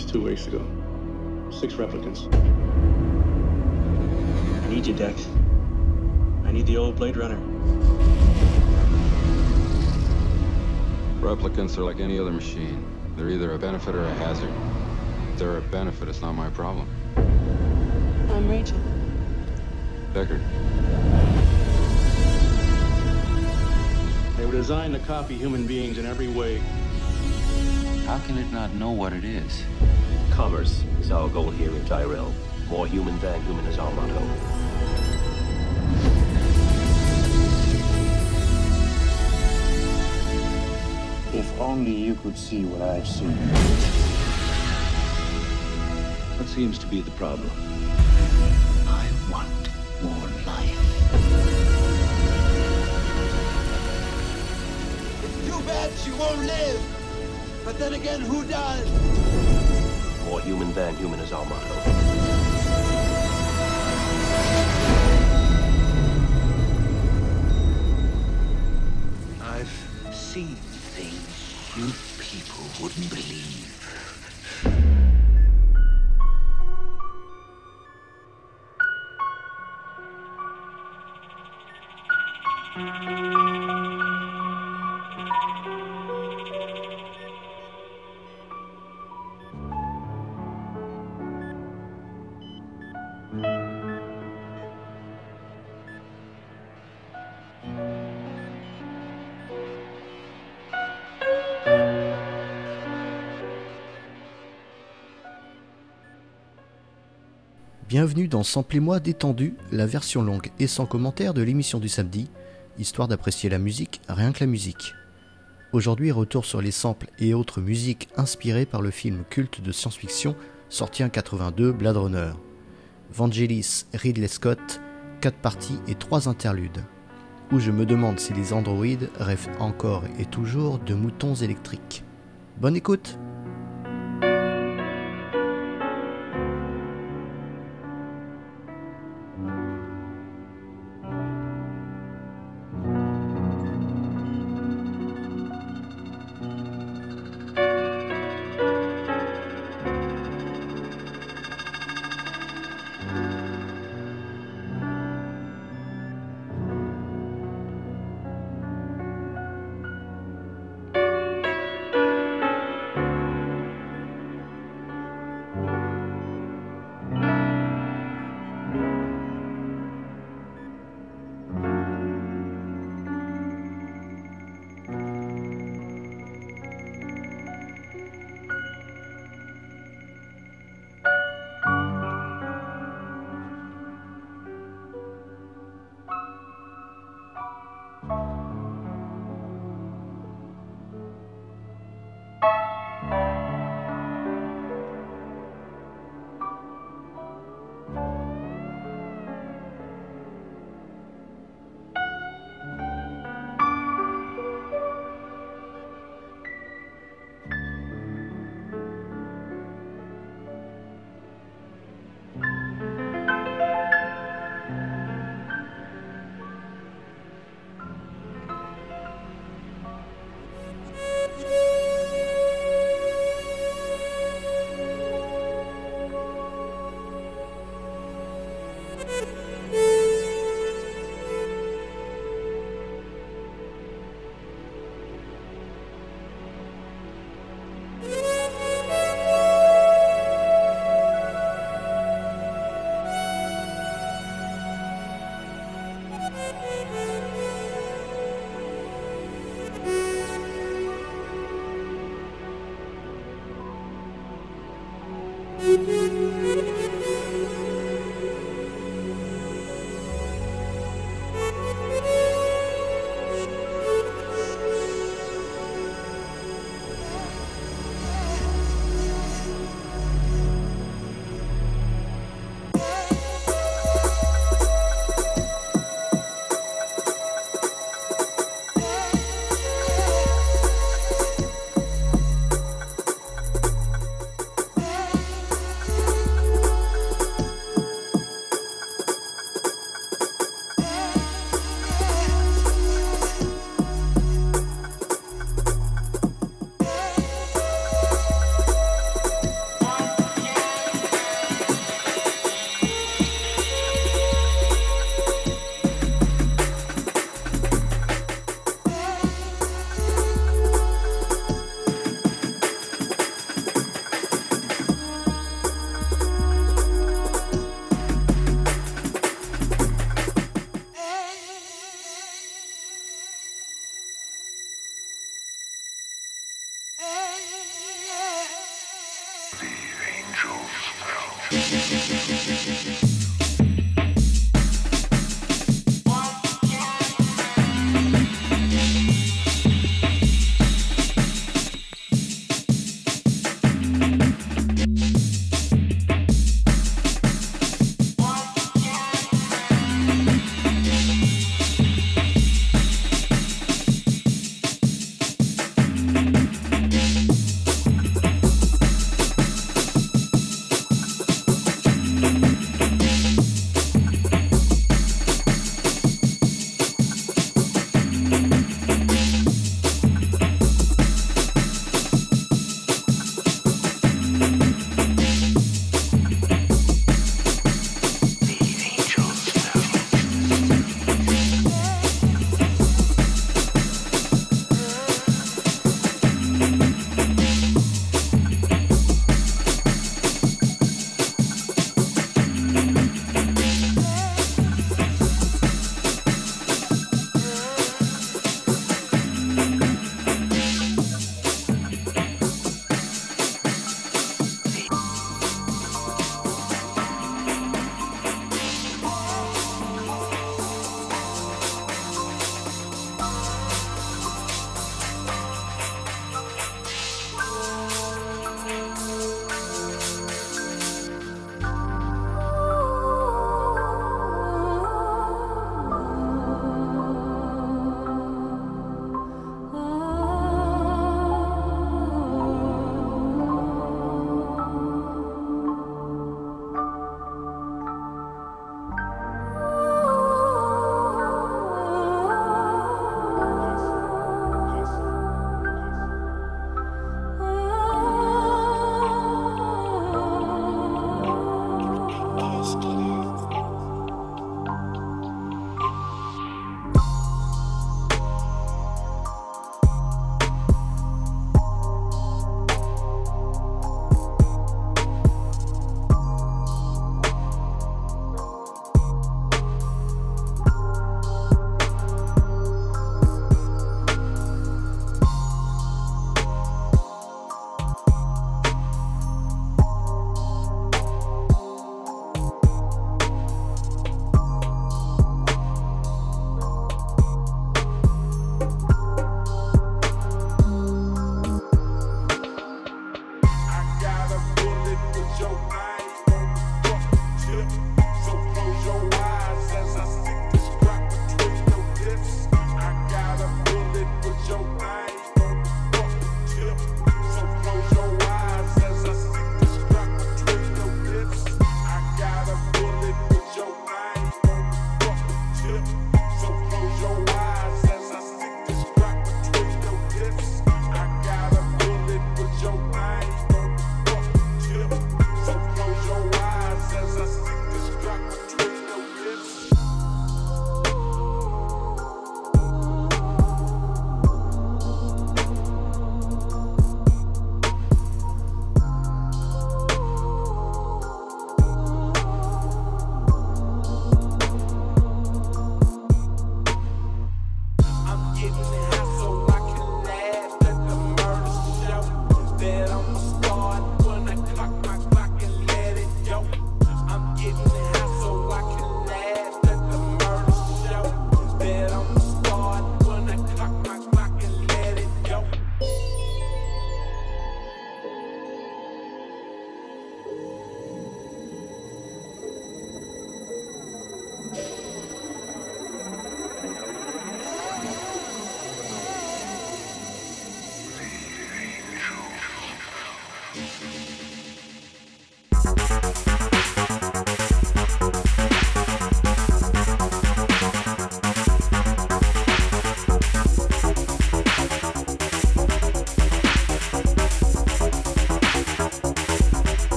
off-world colonies two weeks ago. Six replicants. I need you, Dex. I need the old Blade Runner. Replicants are like any other machine. They're either a benefit or a hazard. If they're a benefit, it's not my problem. I'm Rachael. Deckard. They were designed to copy human beings in every way. How can it not know what it is? Commerce is our goal here in Tyrell. More human than human is our motto. If only you could see what I've seen. What seems to be the problem? I want more life. It's too bad she won't live. But then again, who does? More human than human is our motto. I've seen things you people wouldn't believe. Bienvenue dans Samplez-moi détendu, la version longue et sans commentaire de l'émission du samedi, histoire d'apprécier la musique, rien que la musique. Aujourd'hui, retour sur les samples et autres musiques inspirées par le film culte de science-fiction sorti en 82 Blade Runner. Vangelis Ridley Scott, 4 parties et 3 interludes. Où je me demande si les androïdes rêvent encore et toujours de moutons électriques. Bonne écoute!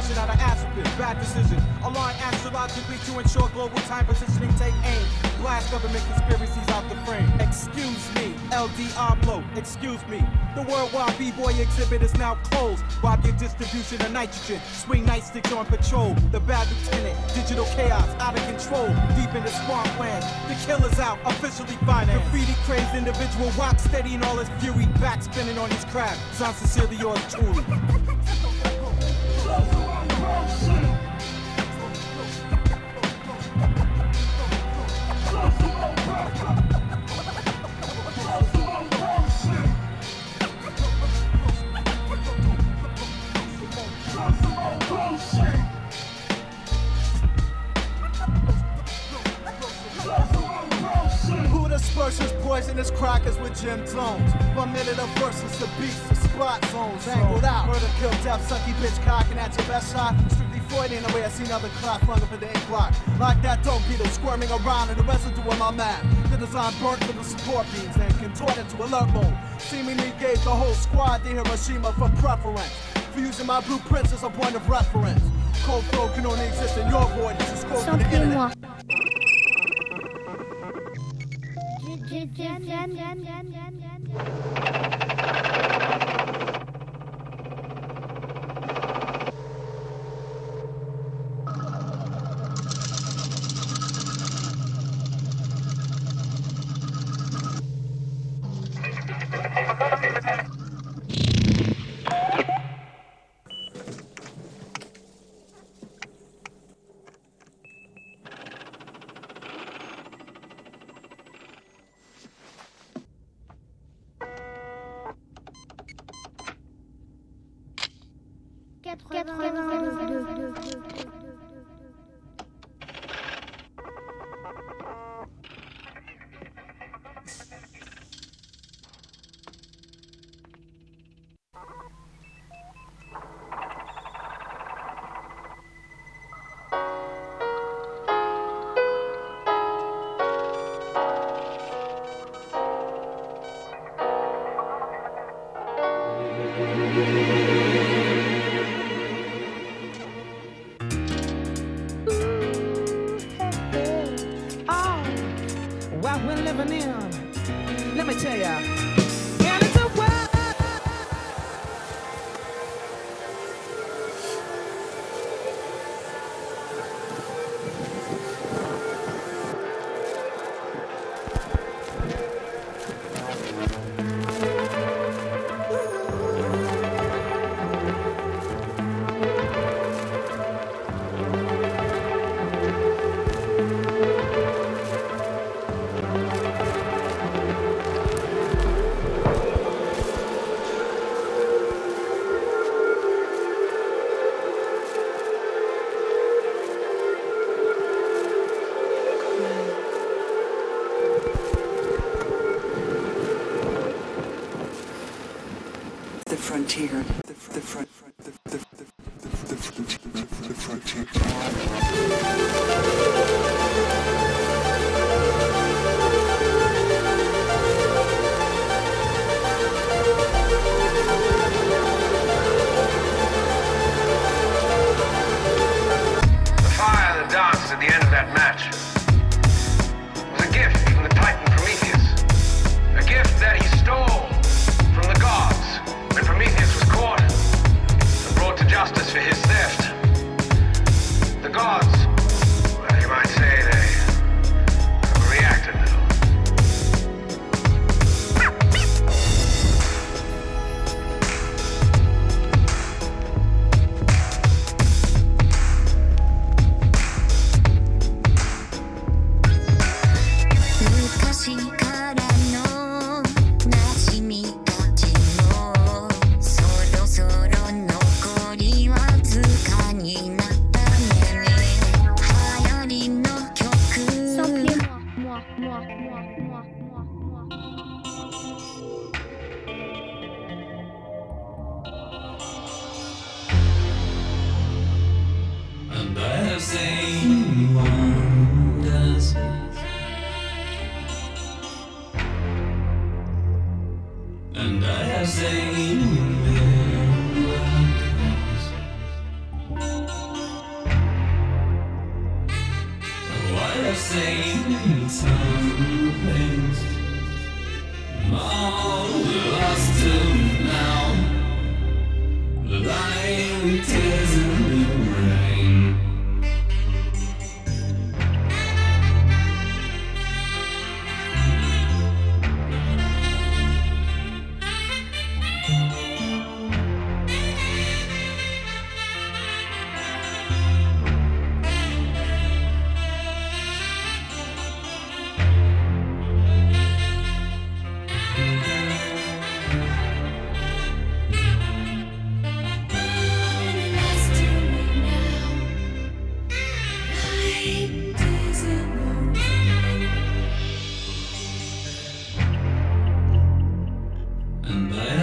Dishing out an aspirin. Bad decision. Align astrologically to ensure global time positioning, take aim. Blast government conspiracies out the frame. Excuse me, LD Oblo, excuse me. The worldwide B-boy exhibit is now closed. Rob your distribution of nitrogen. Swing nightsticks on patrol. The bad lieutenant, digital chaos, out of control. Deep in the swampland. The killer's out, officially financed. Graffiti crazed individual, rock steady in all his fury. Back spinning on his craft. Sounds sincerely yours truly. Woo! Versus poisonous crackers with Jim Jones. One minute of versus the beast, the spot zones angled out. Murder, kill, death, sucky bitch cocking at your best shot. Strictly Freudian the way I seen other class flung up in the ink block. Like that dope beetle squirming around in the residue of my man. The design burnt with the support beams and contorted to alert mode. Seemingly gave the whole squad the Hiroshima for preference. For using my blueprints as a point of reference. Cold flow can only exist in your void. This is code for the internet. Cem cem cem cem cem cem cem cem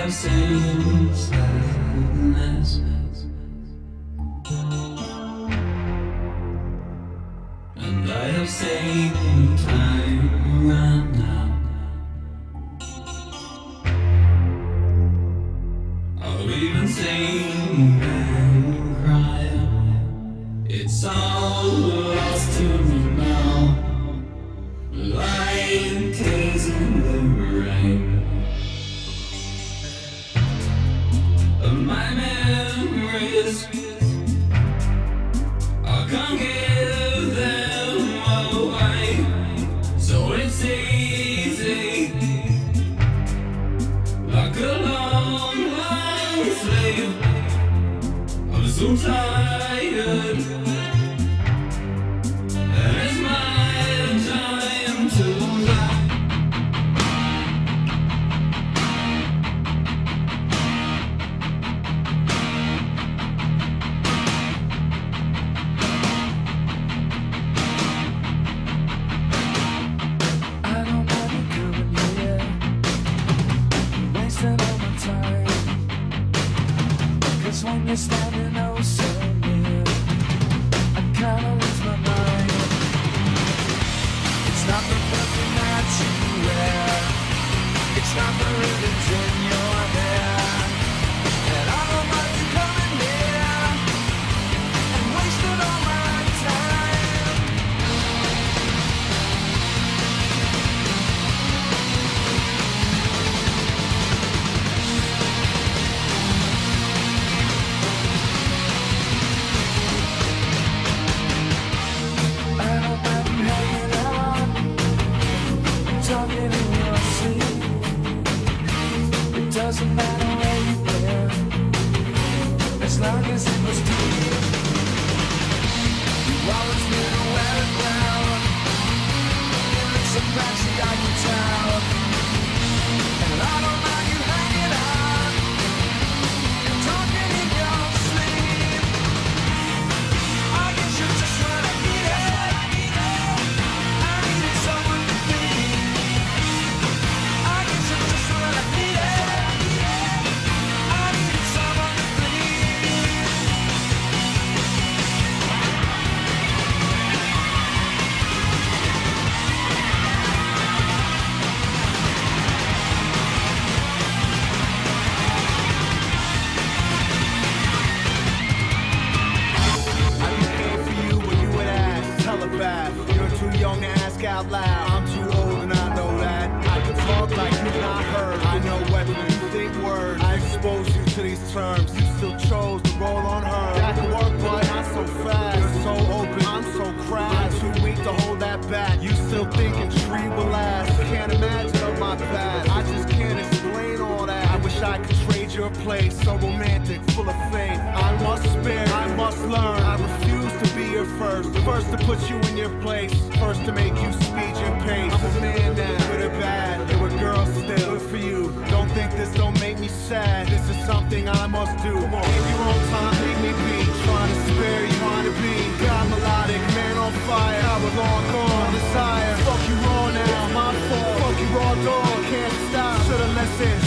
And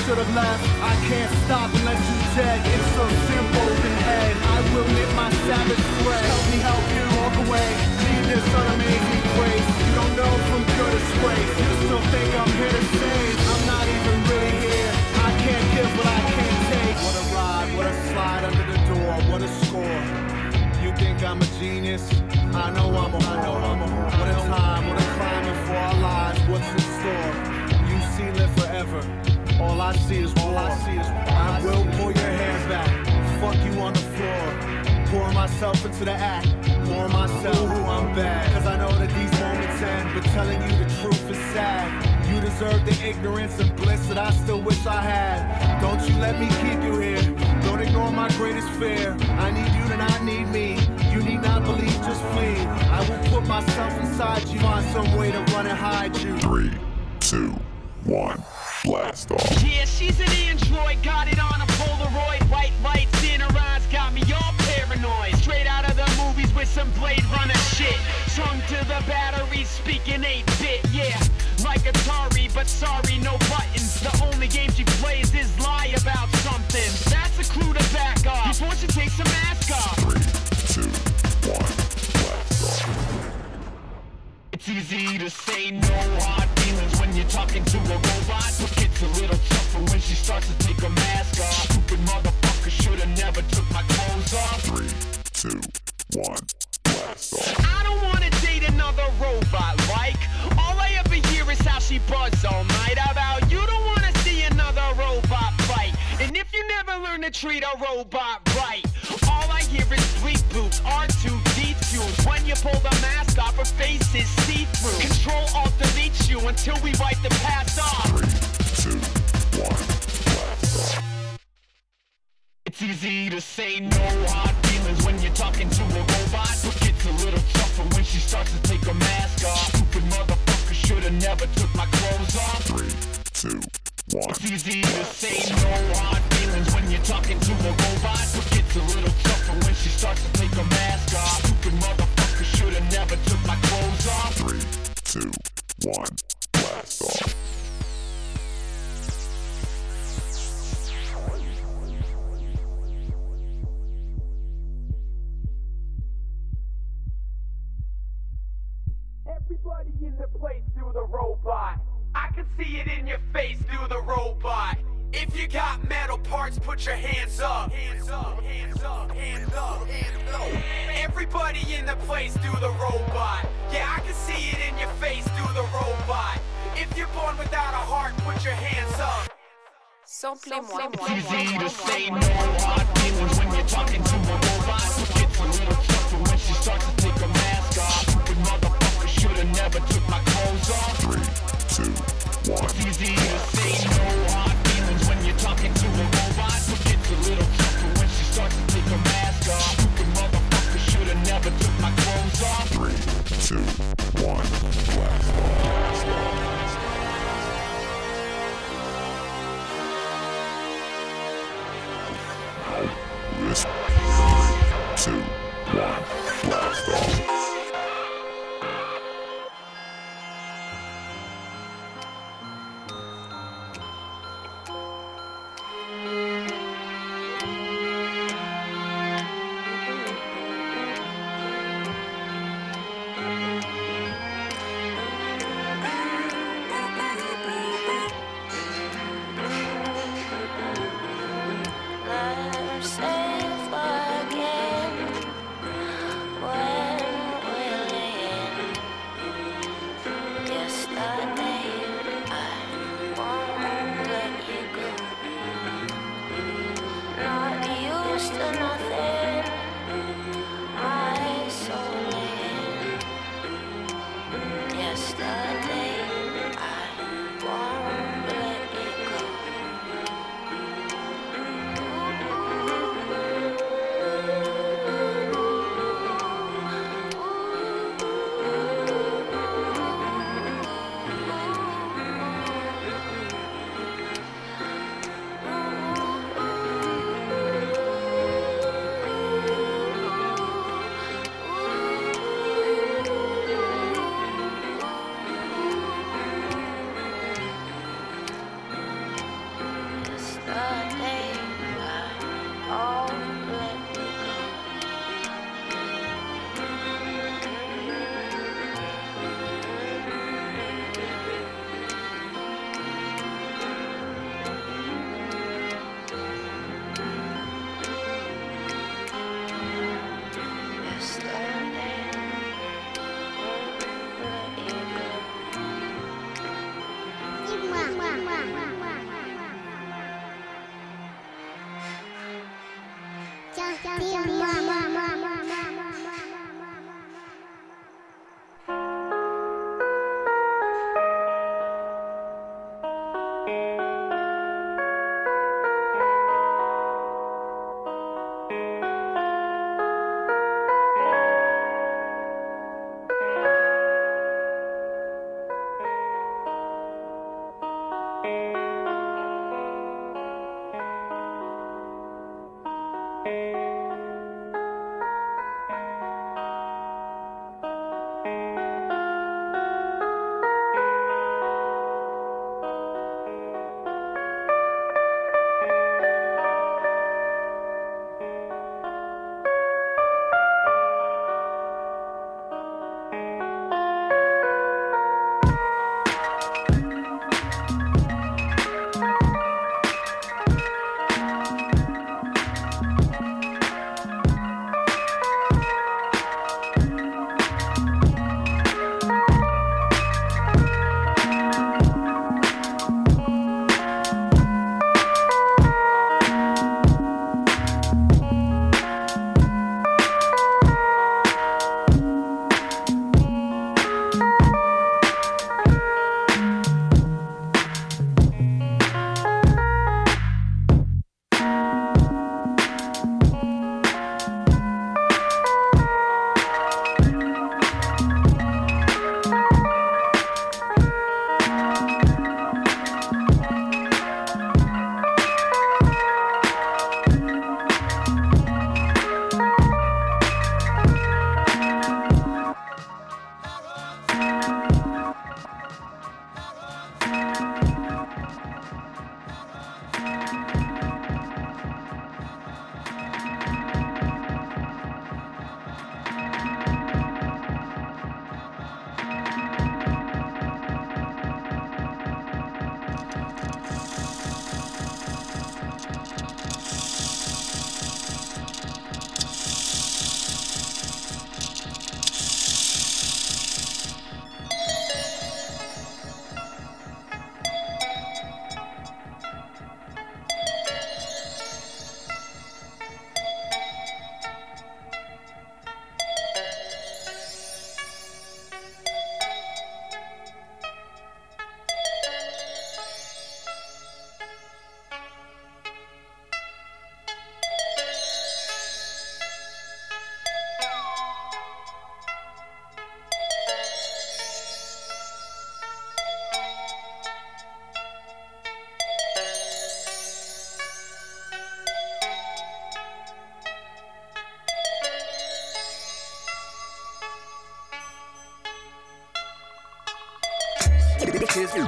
should have left. I can't stop unless you dead. It's so simple in head. I will knit my savage thread. Help me help you walk away. Leave this unamazing place, You don't know from good to straight. You still think I'm here to stay? I'm not even really here. I can't give what I can't take. What a ride, what a slide under the door, what a score. You think I'm a genius? I know I'm a, I know I'm a. What a time, what a climb for our lives. What's in store? You see, it forever. All I see is war. All I see is I will pull your hair back. Fuck you on the floor. Pour myself into the act. Pour myself who I'm bad. Cause I know that these moments end. But telling you the truth is sad. You deserve the ignorance and bliss that I still wish I had. Don't you let me keep you here. Don't ignore my greatest fear. I need you and I need me. You need not believe, just flee. I will put myself inside you. Find some way to run and hide you. Three, two, one, blast off. Yeah, she's an android, got it on a Polaroid. White lights in her eyes got me all paranoid. Straight out of the movies with some Blade Runner shit. Tongue to the battery, speaking 8 bit, yeah. Like Atari, but sorry, no buttons. The only game she plays is lie about something. That's a clue to back off before she takes her mask off. Two, one, blast off. It's easy to say no hard feelings when you're talking to a robot. But gets a little tougher when she starts to take her mask off. Stupid motherfucker should've never took my clothes off. Three, two, one, blast off. I don't wanna date another robot like All I ever hear is how she buzz all night About you don't wanna see another robot fight And if you never learn to treat a robot right All I hear is bleep boots, R2D2 When you pull the mask off, her face is see-through Control Alt deletes you until we wipe the past off Two, one, blast off. It's easy to say no hard feelings when you're talking to a robot But gets a little tougher when she starts to take her mask off Stupid motherfucker should've never took my clothes off Three, two, one. It's easy Samplez-moi.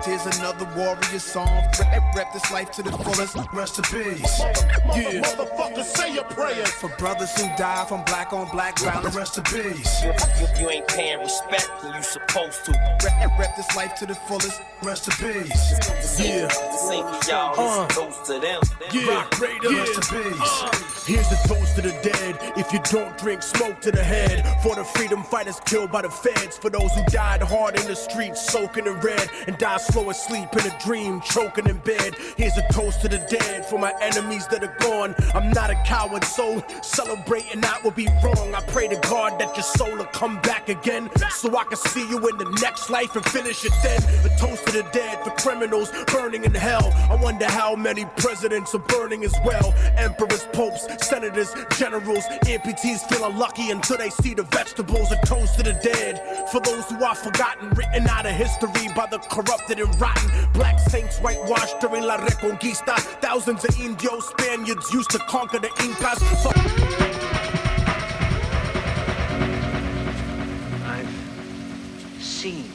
Here's, here's another warrior song. Rep, rep this life to the fullest. Rest in peace. Yeah. Motherfucker, say your prayers. For brothers who die from black on black violence. Rest in peace. You, you ain't paying respect when you supposed to. Rep, rep this life to the fullest. Rest in peace. Yeah. This ain't for y'all. Uh. This toast to them. Yeah. Rock Raiders. Rest in peace. Uh, here's a toast to the dead. If you don't drink, smoke to the head. For the freedom fighters killed by the feds. For those who died hard in the streets, soaking in red. And died slow asleep in a dream, choking in bed. Here's a toast to the dead. For my enemies that are gone. I'm not a coward, so celebrating that would be wrong. I pray to God that your soul will come back again. So I can see you in the next life and finish it then. A toast to the dead for criminals burning in hell. I wonder how many presidents are burning as well. Emperors, popes, senators, generals, amputees feeling lucky until they see the vegetables. A toast to the dead for those who are forgotten, written out of history by the corrupted and rotten. Black saints whitewashed during La Reconquista. Thousands of Indios, Spaniards used to conquer the Incas. Fuck. I've seen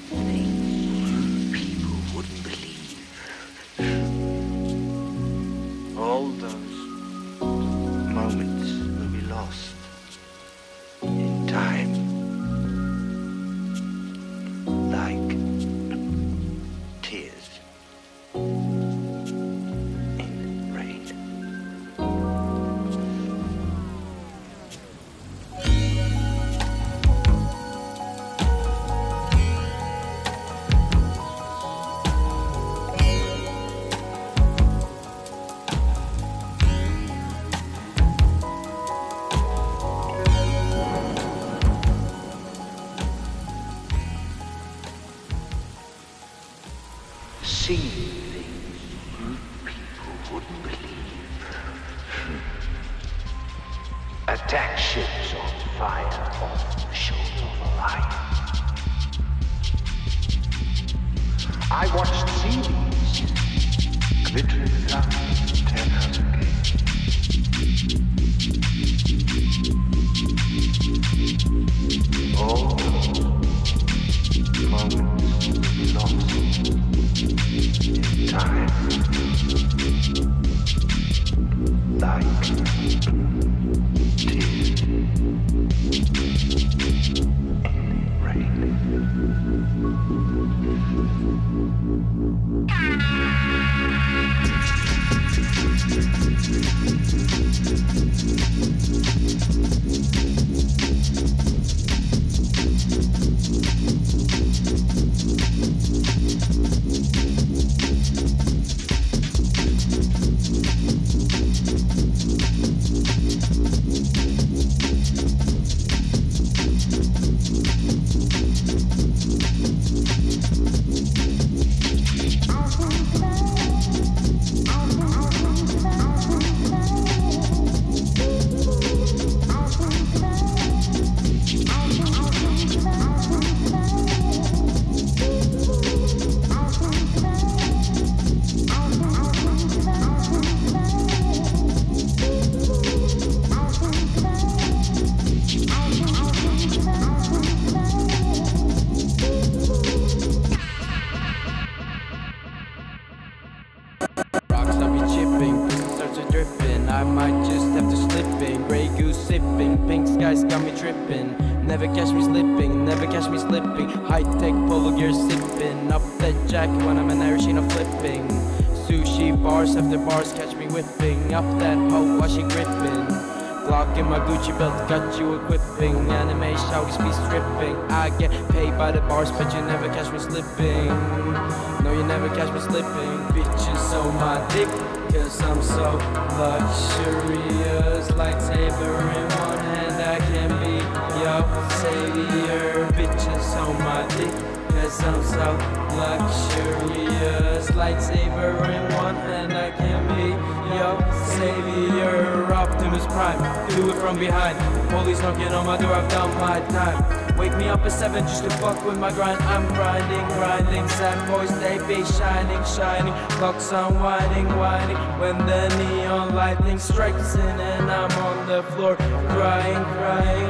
I'm so luxurious. Lightsaber in one hand, I can be your savior. Optimus Prime, do it from behind. Police knocking on my door, I've done my time. Wake me up at seven just to fuck with my grind. I'm grinding, grinding. Sad boys, they be shining, shining. Clocks unwinding, winding. When the neon lightning strikes in and I'm on the floor crying, crying.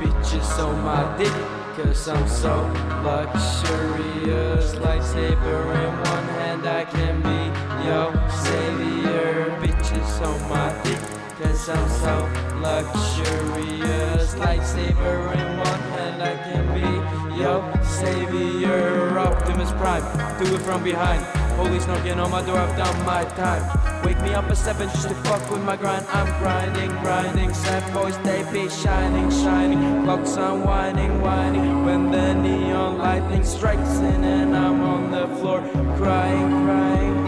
Bitches on my dick, Cause I'm so luxurious. Lightsaber in one hand, I can be your savior. Bitches on my dick. Cause I'm so luxurious. Lightsaber in one hand, I can be your savior. Optimus Prime, do it from behind. Police knocking on my door, I've done my time. Wake me up at seven just to fuck with my grind. I'm grinding, grinding. Sad boys, they be shining, shining. Clocks unwinding, winding. When the neon lightning strikes in, and I'm on the floor crying, crying.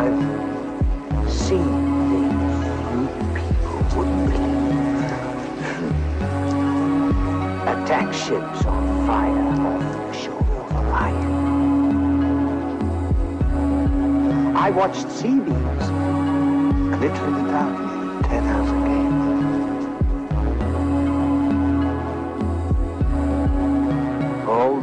I've seen things you people wouldn't believe. Attack ships on fire I watched C-beams glitter in the dark near Tannhäuser gates. All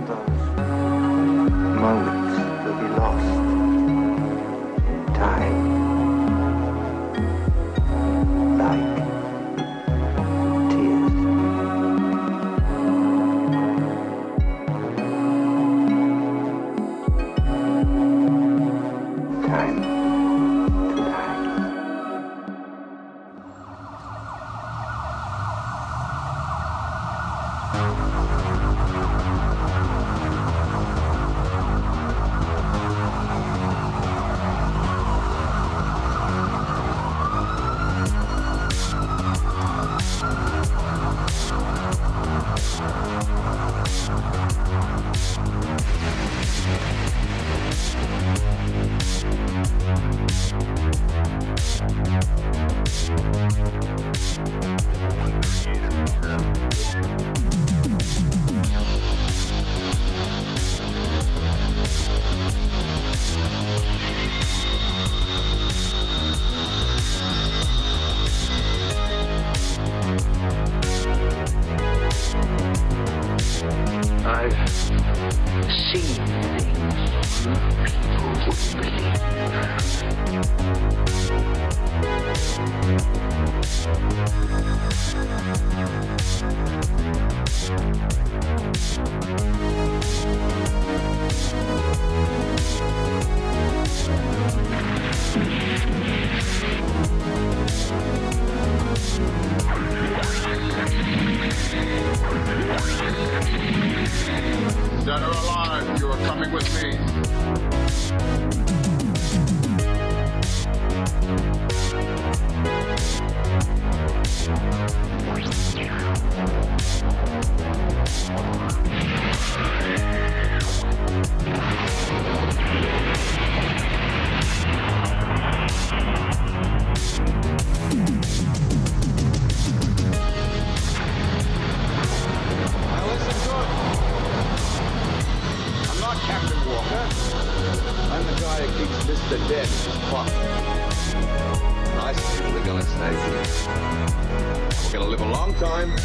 time,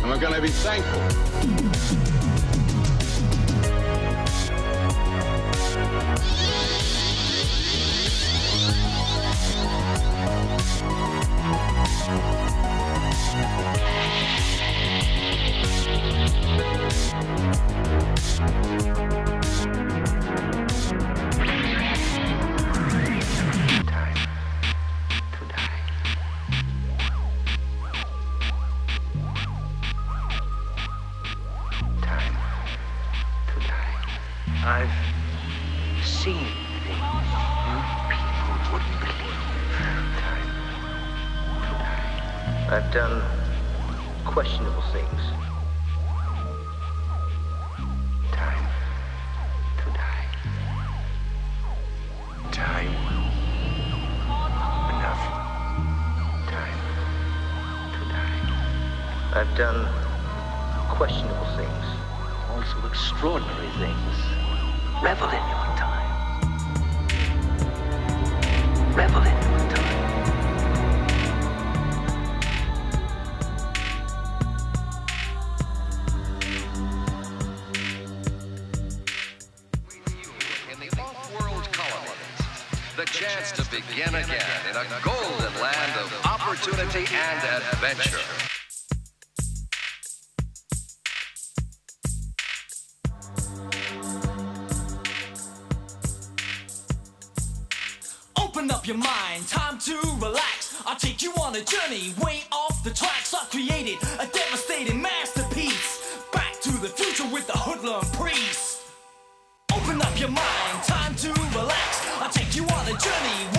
and we're gonna be thankful. Up your mind, time to relax. I'll take you on a journey way off the tracks. I created a devastating masterpiece. Back to the future with the hoodlum priest. Open up your mind, time to relax. I'll take you on a journey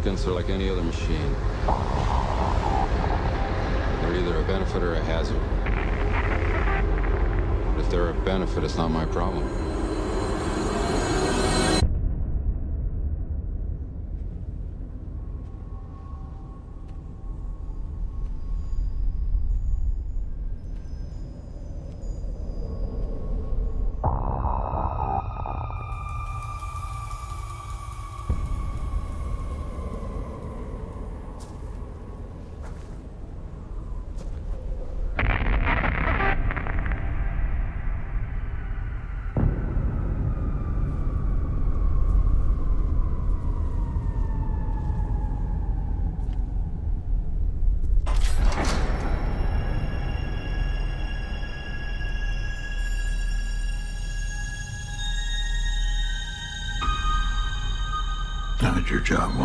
Replicants are like any other machine. They're either a benefit or a hazard. But if they're a benefit, it's not my problem. Job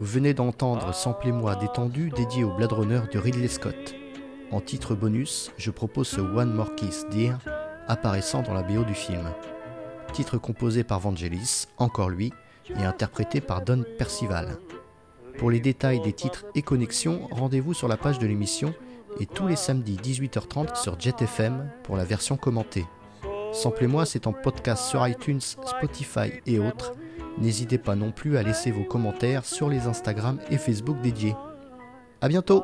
Vous venez d'entendre Samplez-moi détendu dédié au Blade Runner de Ridley Scott. En titre bonus, je propose ce One More Kiss Dear apparaissant dans la BO du film. Titre composé par Vangelis, encore lui, et interprété par Don Percival. Pour les détails des titres et connexions, rendez-vous sur la page de l'émission et tous les samedis 18h30 sur JetFM pour la version commentée. Samplez-moi, c'est en podcast sur iTunes, Spotify et autres. N'hésitez pas non plus à laisser vos commentaires sur les Instagram et Facebook dédiés. A bientôt